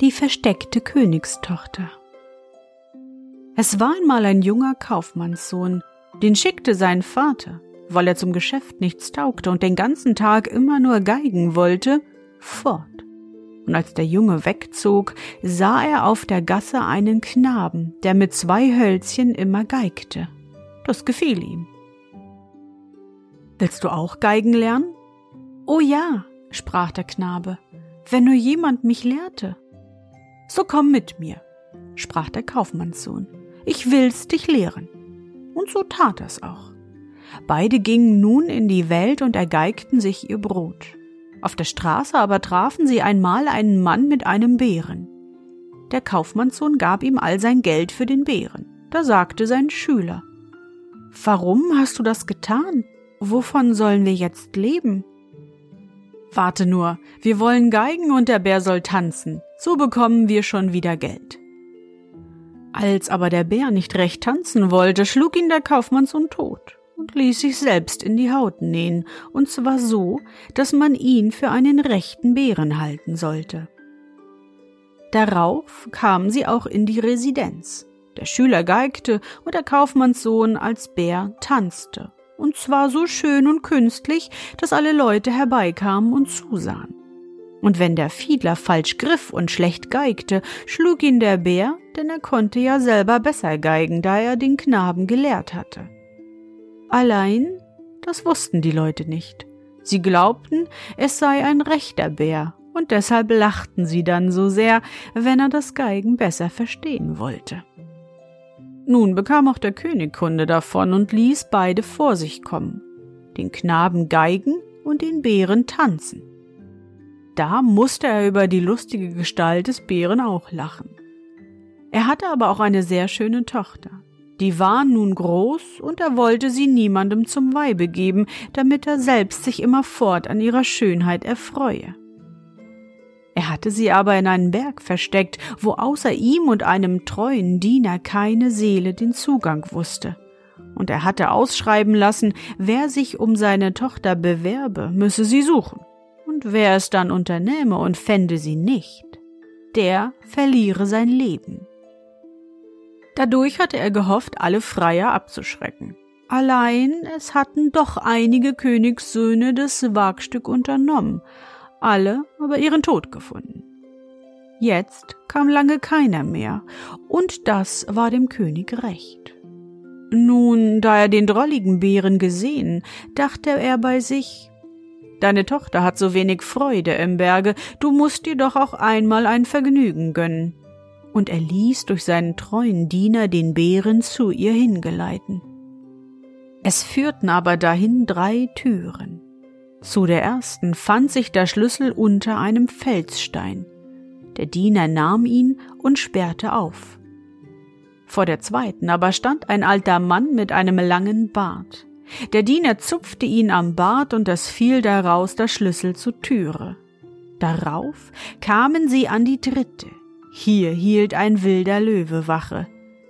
Die versteckte Königstochter. Es war einmal ein junger Kaufmannssohn, den schickte sein Vater, weil er zum Geschäft nichts taugte und den ganzen Tag immer nur geigen wollte, fort. Und als der Junge wegzog, sah er auf der Gasse einen Knaben, der mit zwei Hölzchen immer geigte. Das gefiel ihm. Willst du auch geigen lernen? Oh ja, sprach der Knabe, wenn nur jemand mich lehrte. So komm mit mir, sprach der Kaufmannssohn. Ich will's dich lehren. Und so tat er's auch. Beide gingen nun in die Welt und ergeigten sich ihr Brot. Auf der Straße aber trafen sie einmal einen Mann mit einem Bären. Der Kaufmannssohn gab ihm all sein Geld für den Bären. Da sagte sein Schüler Warum hast du das getan? Wovon sollen wir jetzt leben? Warte nur, wir wollen geigen und der Bär soll tanzen, so bekommen wir schon wieder Geld. Als aber der Bär nicht recht tanzen wollte, schlug ihn der Kaufmannssohn tot und ließ sich selbst in die Haut nähen, und zwar so, dass man ihn für einen rechten Bären halten sollte. Darauf kamen sie auch in die Residenz. Der Schüler geigte und der Kaufmannssohn als Bär tanzte und zwar so schön und künstlich, dass alle Leute herbeikamen und zusahen. Und wenn der Fiedler falsch griff und schlecht geigte, schlug ihn der Bär, denn er konnte ja selber besser geigen, da er den Knaben gelehrt hatte. Allein, das wussten die Leute nicht. Sie glaubten, es sei ein rechter Bär, und deshalb lachten sie dann so sehr, wenn er das Geigen besser verstehen wollte. Nun bekam auch der König Kunde davon und ließ beide vor sich kommen, den Knaben geigen und den Bären tanzen. Da musste er über die lustige Gestalt des Bären auch lachen. Er hatte aber auch eine sehr schöne Tochter. Die war nun groß und er wollte sie niemandem zum Weibe geben, damit er selbst sich immerfort an ihrer Schönheit erfreue. Er hatte sie aber in einen Berg versteckt, wo außer ihm und einem treuen Diener keine Seele den Zugang wusste. Und er hatte ausschreiben lassen, wer sich um seine Tochter bewerbe, müsse sie suchen. Und wer es dann unternähme und fände sie nicht, der verliere sein Leben. Dadurch hatte er gehofft, alle Freier abzuschrecken. Allein es hatten doch einige Königssöhne das Wagstück unternommen, alle aber ihren Tod gefunden. Jetzt kam lange keiner mehr, und das war dem König recht. Nun, da er den drolligen Bären gesehen, dachte er bei sich, Deine Tochter hat so wenig Freude im Berge, du musst dir doch auch einmal ein Vergnügen gönnen. Und er ließ durch seinen treuen Diener den Bären zu ihr hingeleiten. Es führten aber dahin drei Türen. Zu der ersten fand sich der Schlüssel unter einem Felsstein. Der Diener nahm ihn und sperrte auf. Vor der zweiten aber stand ein alter Mann mit einem langen Bart. Der Diener zupfte ihn am Bart und es fiel daraus der Schlüssel zur Türe. Darauf kamen sie an die dritte. Hier hielt ein wilder Löwe Wache.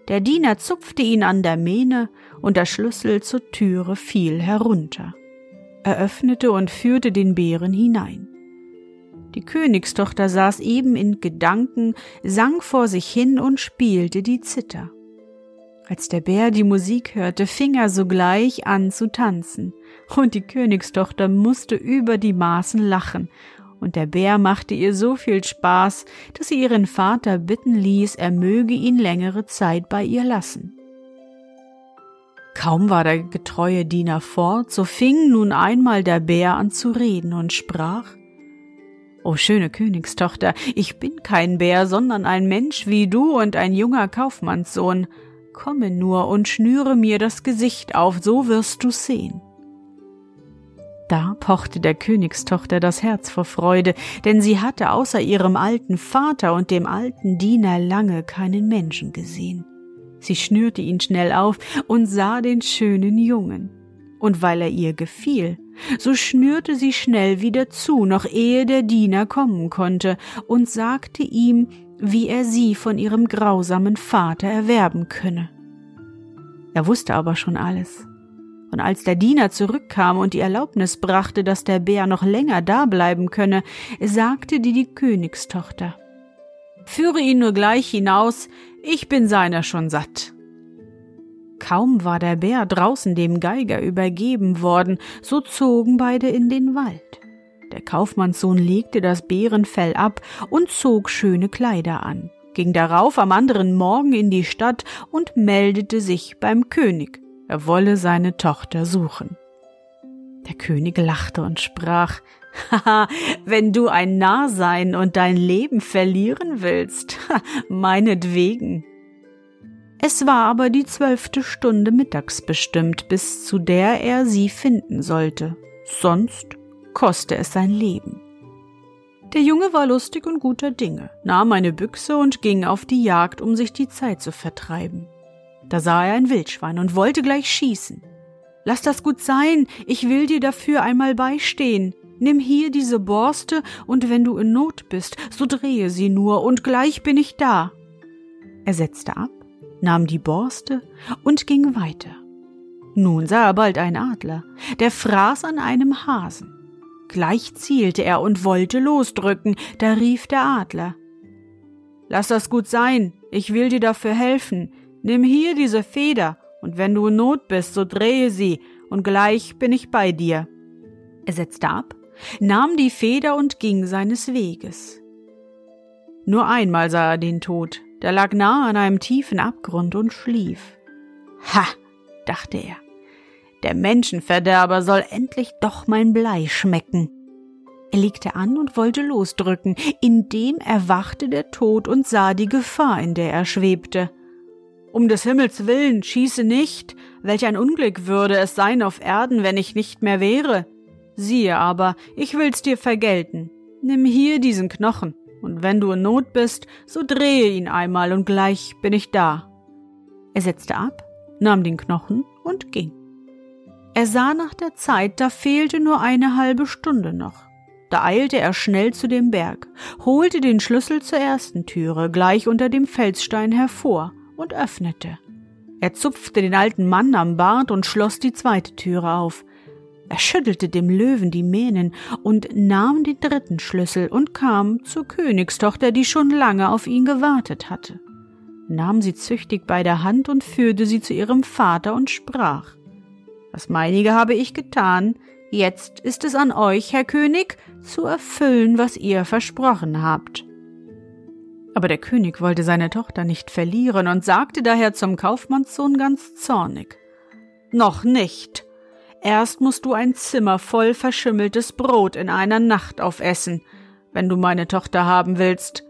Der Diener zupfte ihn an der Mähne und der Schlüssel zur Türe fiel herunter eröffnete und führte den Bären hinein. Die Königstochter saß eben in Gedanken, sang vor sich hin und spielte die Zither. Als der Bär die Musik hörte, fing er sogleich an zu tanzen, und die Königstochter musste über die Maßen lachen, und der Bär machte ihr so viel Spaß, dass sie ihren Vater bitten ließ, er möge ihn längere Zeit bei ihr lassen. Kaum war der getreue Diener fort, so fing nun einmal der Bär an zu reden und sprach O schöne Königstochter, ich bin kein Bär, sondern ein Mensch wie du und ein junger Kaufmannssohn. Komme nur und schnüre mir das Gesicht auf, so wirst du sehen. Da pochte der Königstochter das Herz vor Freude, denn sie hatte außer ihrem alten Vater und dem alten Diener lange keinen Menschen gesehen. Sie schnürte ihn schnell auf und sah den schönen Jungen. Und weil er ihr gefiel, so schnürte sie schnell wieder zu, noch ehe der Diener kommen konnte, und sagte ihm, wie er sie von ihrem grausamen Vater erwerben könne. Er wusste aber schon alles. Und als der Diener zurückkam und die Erlaubnis brachte, dass der Bär noch länger dableiben könne, sagte die die Königstochter Führe ihn nur gleich hinaus, ich bin seiner schon satt. Kaum war der Bär draußen dem Geiger übergeben worden, so zogen beide in den Wald. Der Kaufmannssohn legte das Bärenfell ab und zog schöne Kleider an, ging darauf am anderen Morgen in die Stadt und meldete sich beim König, er wolle seine Tochter suchen. Der König lachte und sprach Haha, wenn du ein Narr sein und dein Leben verlieren willst, meinetwegen. Es war aber die zwölfte Stunde mittags bestimmt, bis zu der er sie finden sollte, sonst koste es sein Leben. Der Junge war lustig und guter Dinge, nahm eine Büchse und ging auf die Jagd, um sich die Zeit zu vertreiben. Da sah er ein Wildschwein und wollte gleich schießen. Lass das gut sein, ich will dir dafür einmal beistehen. Nimm hier diese Borste, und wenn du in Not bist, so drehe sie nur, und gleich bin ich da. Er setzte ab, nahm die Borste und ging weiter. Nun sah er bald einen Adler, der fraß an einem Hasen. Gleich zielte er und wollte losdrücken, da rief der Adler. Lass das gut sein, ich will dir dafür helfen, nimm hier diese Feder, und wenn du in Not bist, so drehe sie, und gleich bin ich bei dir. Er setzte ab, nahm die Feder und ging seines Weges. Nur einmal sah er den Tod, der lag nahe an einem tiefen Abgrund und schlief. Ha, dachte er, der Menschenverderber soll endlich doch mein Blei schmecken. Er legte an und wollte losdrücken, indem erwachte der Tod und sah die Gefahr, in der er schwebte. Um des Himmels willen, schieße nicht, welch ein Unglück würde es sein auf Erden, wenn ich nicht mehr wäre. Siehe aber, ich will's dir vergelten. Nimm hier diesen Knochen, und wenn du in Not bist, so drehe ihn einmal und gleich bin ich da. Er setzte ab, nahm den Knochen und ging. Er sah nach der Zeit, da fehlte nur eine halbe Stunde noch. Da eilte er schnell zu dem Berg, holte den Schlüssel zur ersten Türe gleich unter dem Felsstein hervor und öffnete. Er zupfte den alten Mann am Bart und schloss die zweite Türe auf. Er schüttelte dem Löwen die Mähnen und nahm den dritten Schlüssel und kam zur Königstochter, die schon lange auf ihn gewartet hatte, nahm sie züchtig bei der Hand und führte sie zu ihrem Vater und sprach Das meinige habe ich getan, jetzt ist es an euch, Herr König, zu erfüllen, was ihr versprochen habt. Aber der König wollte seine Tochter nicht verlieren und sagte daher zum Kaufmannssohn ganz zornig Noch nicht, Erst musst du ein Zimmer voll verschimmeltes Brot in einer Nacht aufessen, wenn du meine Tochter haben willst.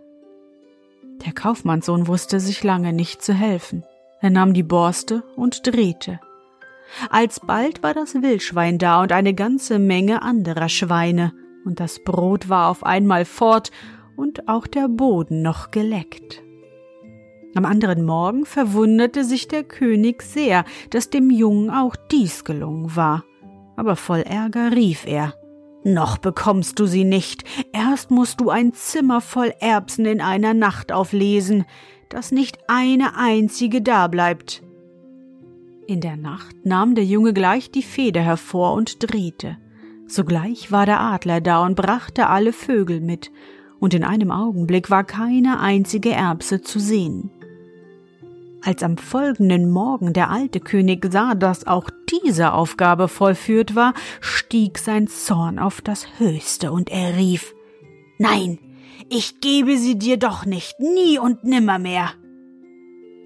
Der Kaufmannssohn wusste sich lange nicht zu helfen. Er nahm die Borste und drehte. Alsbald war das Wildschwein da und eine ganze Menge anderer Schweine, und das Brot war auf einmal fort und auch der Boden noch geleckt. Am anderen Morgen verwunderte sich der König sehr, dass dem Jungen auch dies gelungen war. Aber voll Ärger rief er Noch bekommst du sie nicht, erst musst du ein Zimmer voll Erbsen in einer Nacht auflesen, dass nicht eine einzige dableibt. In der Nacht nahm der Junge gleich die Feder hervor und drehte. Sogleich war der Adler da und brachte alle Vögel mit, und in einem Augenblick war keine einzige Erbse zu sehen. Als am folgenden Morgen der alte König sah, dass auch diese Aufgabe vollführt war, stieg sein Zorn auf das Höchste und er rief Nein, ich gebe sie dir doch nicht, nie und nimmermehr.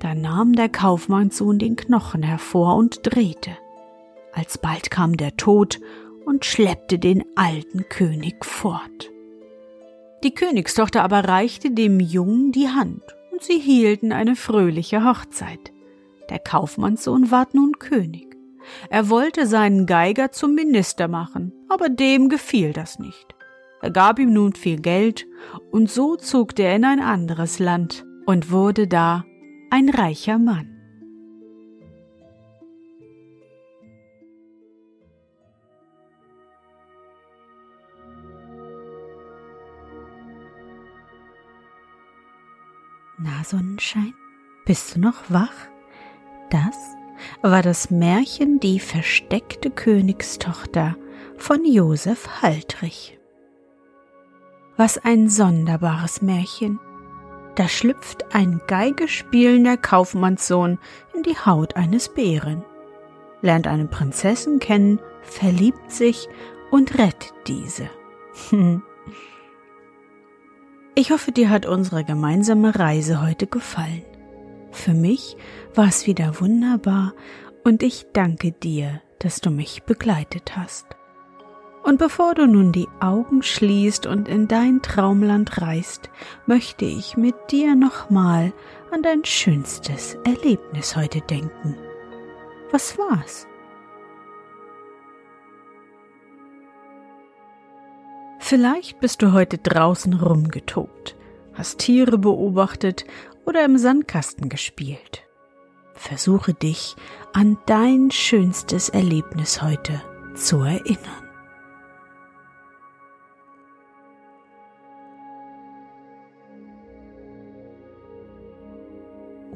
Da nahm der Kaufmannssohn den Knochen hervor und drehte. Alsbald kam der Tod und schleppte den alten König fort. Die Königstochter aber reichte dem Jungen die Hand, und sie hielten eine fröhliche Hochzeit. Der Kaufmannssohn ward nun König. Er wollte seinen Geiger zum Minister machen, aber dem gefiel das nicht. Er gab ihm nun viel Geld, und so zog der in ein anderes Land und wurde da ein reicher Mann. Na, Sonnenschein, bist du noch wach? Das war das Märchen Die versteckte Königstochter von Josef Haltrich. Was ein sonderbares Märchen. Da schlüpft ein Geigespielender Kaufmannssohn in die Haut eines Bären, lernt eine Prinzessin kennen, verliebt sich und rettet diese. Ich hoffe, dir hat unsere gemeinsame Reise heute gefallen. Für mich war es wieder wunderbar und ich danke dir, dass du mich begleitet hast. Und bevor du nun die Augen schließt und in dein Traumland reist, möchte ich mit dir nochmal an dein schönstes Erlebnis heute denken. Was war's? Vielleicht bist du heute draußen rumgetobt, hast Tiere beobachtet oder im Sandkasten gespielt. Versuche dich an dein schönstes Erlebnis heute zu erinnern.